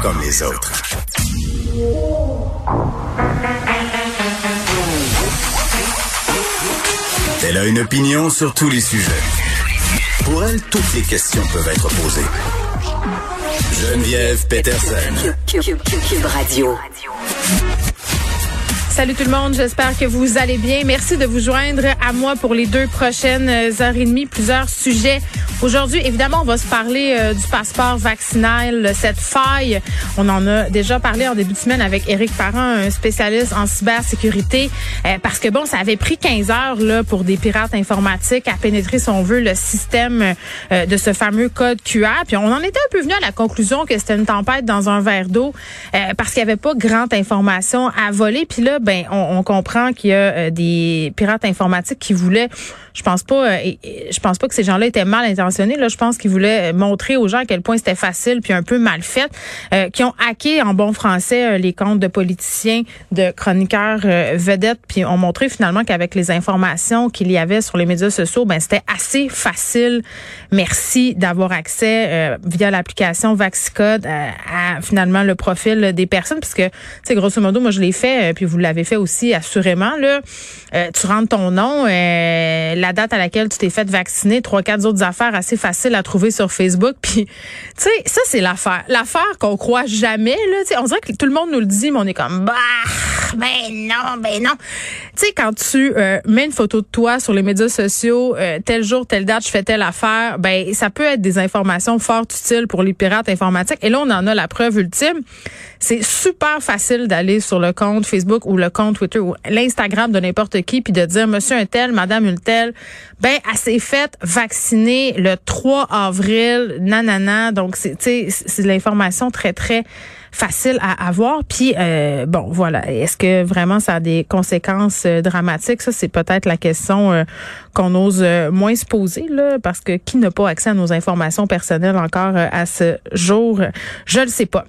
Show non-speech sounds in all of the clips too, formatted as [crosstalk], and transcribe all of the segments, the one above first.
Comme les autres. Elle a une opinion sur tous les sujets. Pour elle, toutes les questions peuvent être posées. Geneviève Peterson. Cube Radio. Salut tout le monde, j'espère que vous allez bien. Merci de vous joindre à moi pour les deux prochaines heures et demie. Plusieurs sujets. Aujourd'hui, évidemment, on va se parler euh, du passeport vaccinal, cette faille. On en a déjà parlé en début de semaine avec Éric Parent, un spécialiste en cybersécurité, euh, parce que bon, ça avait pris 15 heures là pour des pirates informatiques à pénétrer, si on veut, le système euh, de ce fameux code QR. Puis on en était un peu venu à la conclusion que c'était une tempête dans un verre d'eau, parce qu'il n'y avait pas grande information à voler. Puis là, ben, on, on comprend qu'il y a des pirates informatiques qui voulaient je pense pas euh, je pense pas que ces gens-là étaient mal intentionnés là. Je pense qu'ils voulaient montrer aux gens à quel point c'était facile puis un peu mal fait euh, qui ont hacké en bon français euh, les comptes de politiciens de chroniqueurs vedettes puis ont montré finalement qu'avec les informations qu'il y avait sur les médias sociaux ben c'était assez facile merci d'avoir accès via l'application Vaxicode à finalement le profil des personnes puisque sais grosso modo moi je l'ai fait puis vous l'avez fait aussi assurément là tu rentres ton nom la date à laquelle tu t'es fait vacciner, trois, quatre autres affaires assez faciles à trouver sur Facebook. [laughs] Puis, tu sais, ça, c'est l'affaire. L'affaire qu'on croit jamais, là. on dirait que tout le monde nous le dit, mais on est comme, bah, ben non, ben non. Tu sais, quand tu euh, mets une photo de toi sur les médias sociaux, euh, tel jour, telle date, je fais telle affaire, ben ça peut être des informations fort utiles pour les pirates informatiques. Et là, on en a la preuve ultime. C'est super facile d'aller sur le compte Facebook ou le compte Twitter ou l'Instagram de n'importe qui puis de dire Monsieur un tel, Madame une telle, ben elle s'est faite vacciner le 3 avril, nanana. Donc c'est c'est de l'information très très facile à avoir. Puis euh, bon, voilà. Est-ce que vraiment ça a des conséquences euh, dramatiques? Ça, c'est peut-être la question euh, qu'on ose moins se poser là, parce que qui n'a pas accès à nos informations personnelles encore à ce jour? Je ne sais pas.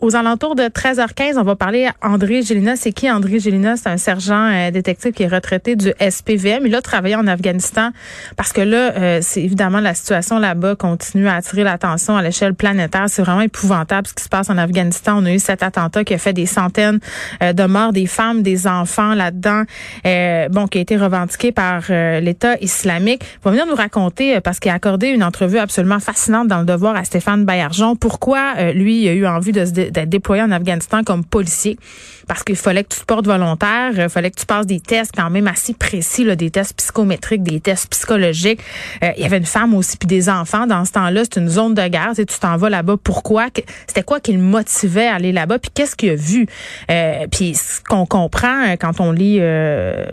Aux alentours de 13h15, on va parler à André Gélina. C'est qui André Gélina? C'est un sergent euh, détective qui est retraité du SPVM. Il a travaillé en Afghanistan parce que là, euh, c'est évidemment la situation là-bas continue à attirer l'attention à l'échelle planétaire. C'est vraiment épouvantable ce qui se passe en Afghanistan. On a eu cet attentat qui a fait des centaines euh, de morts, des femmes, des enfants là-dedans, bon, qui a été revendiqué par l'État islamique. Il va venir nous raconter, parce qu'il a accordé une entrevue absolument fascinante dans le devoir à Stéphane Bayarjon, pourquoi lui il a eu envie de se d'être déployé en Afghanistan comme policier parce qu'il fallait que tu te portes volontaire, il fallait que tu passes des tests quand même assez précis, là, des tests psychométriques, des tests psychologiques. Euh, il y avait une femme aussi puis des enfants dans ce temps-là. C'est une zone de guerre. Tu t'en vas là-bas. Pourquoi? C'était quoi qui le motivait à aller là-bas? Puis qu'est-ce qu'il a vu? Euh, Puis ce qu'on comprend euh, quand on lit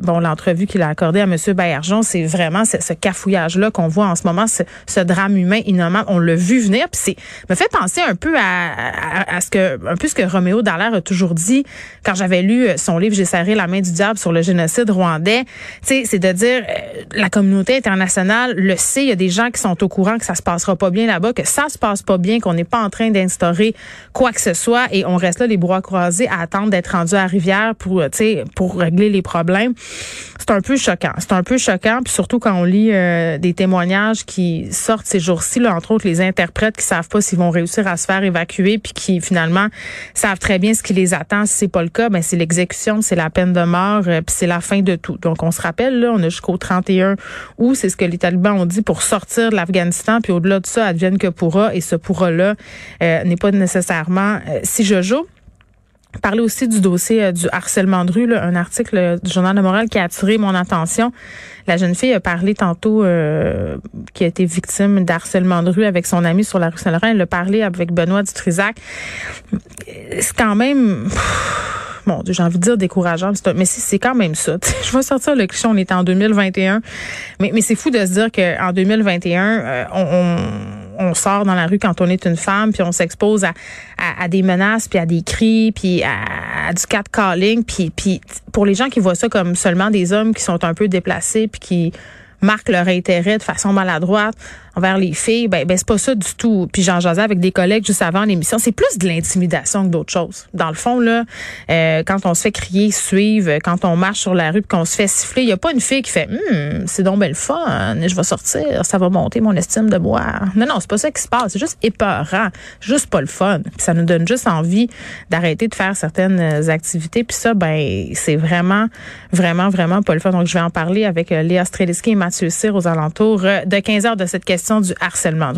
bon l'entrevue qu'il a accordée à M. Baillargeon, c'est vraiment ce, cafouillage-là qu'on voit en ce moment, ce, drame humain innommable. On l'a vu venir. Puis c'est me fait penser un peu à, à, ce que un peu ce que Roméo Dallaire a toujours dit quand j'avais lu euh, son livre J'ai serré la main du diable sur le génocide rwandais, c'est de dire euh, la communauté internationale le sait, il y a des gens qui sont au courant que ça se passera pas bien là-bas, que ça se passe pas bien, qu'on n'est pas en train d'instaurer quoi que ce soit et on reste là les bras croisés à attendre d'être rendu à rivière pour euh, pour régler les problèmes. C'est un peu choquant. C'est un peu choquant puis surtout quand on lit des témoignages qui sortent ces jours-ci entre autres les interprètes qui savent pas s'ils vont réussir à se faire évacuer puis qui finalement savent très bien ce qui les attend. Si c'est pas le cas, ben c'est l'exécution, c'est la peine de mort, puis c'est la fin de tout. Donc on se rappelle là, on a jusqu'au 31 août, c'est ce que les talibans ont dit pour sortir de l'Afghanistan, puis au-delà de ça, advienne que pourra, et ce pourra-là n'est pas nécessairement si je joue parler aussi du dossier euh, du harcèlement de rue, un article du Journal de Montréal qui a attiré mon attention. La jeune fille a parlé tantôt euh, qui a été victime d'harcèlement de rue avec son ami sur la rue Saint-Laurent. Elle a parlé avec Benoît Dutrisac. C'est quand même... bon, j'ai envie de dire décourageant, mais c'est quand même ça. [laughs] Je vais sortir le cliché, on est en 2021, mais, mais c'est fou de se dire qu'en 2021, euh, on on sort dans la rue quand on est une femme, puis on s'expose à, à, des menaces, puis à des cris, puis à, du catcalling, puis, puis pour les gens qui voient ça comme seulement des hommes qui sont un peu déplacés, puis qui marquent leur intérêt de façon maladroite, envers les filles, ben, ben c'est pas ça du tout. Puis j'en jasais avec des collègues juste avant l'émission. C'est plus de l'intimidation que d'autres choses. Dans le fond, là, euh, quand on se fait crier, suivre, quand on marche sur la rue, qu'on se fait siffler, il y a pas une fille qui fait, hum, c'est donc belle fun, je vais sortir, ça va monter mon estime de moi. Non, non, c'est pas ça qui se passe. C'est juste épeurant, juste pas le fun. Puis ça nous donne juste envie d'arrêter de faire certaines activités. Puis ça, ben, c'est vraiment, vraiment, vraiment pas le fun. Donc je vais en parler avec euh, Léa Streliski et Mathieu Cyr aux alentours euh, de 15 heures de cette question du harcèlement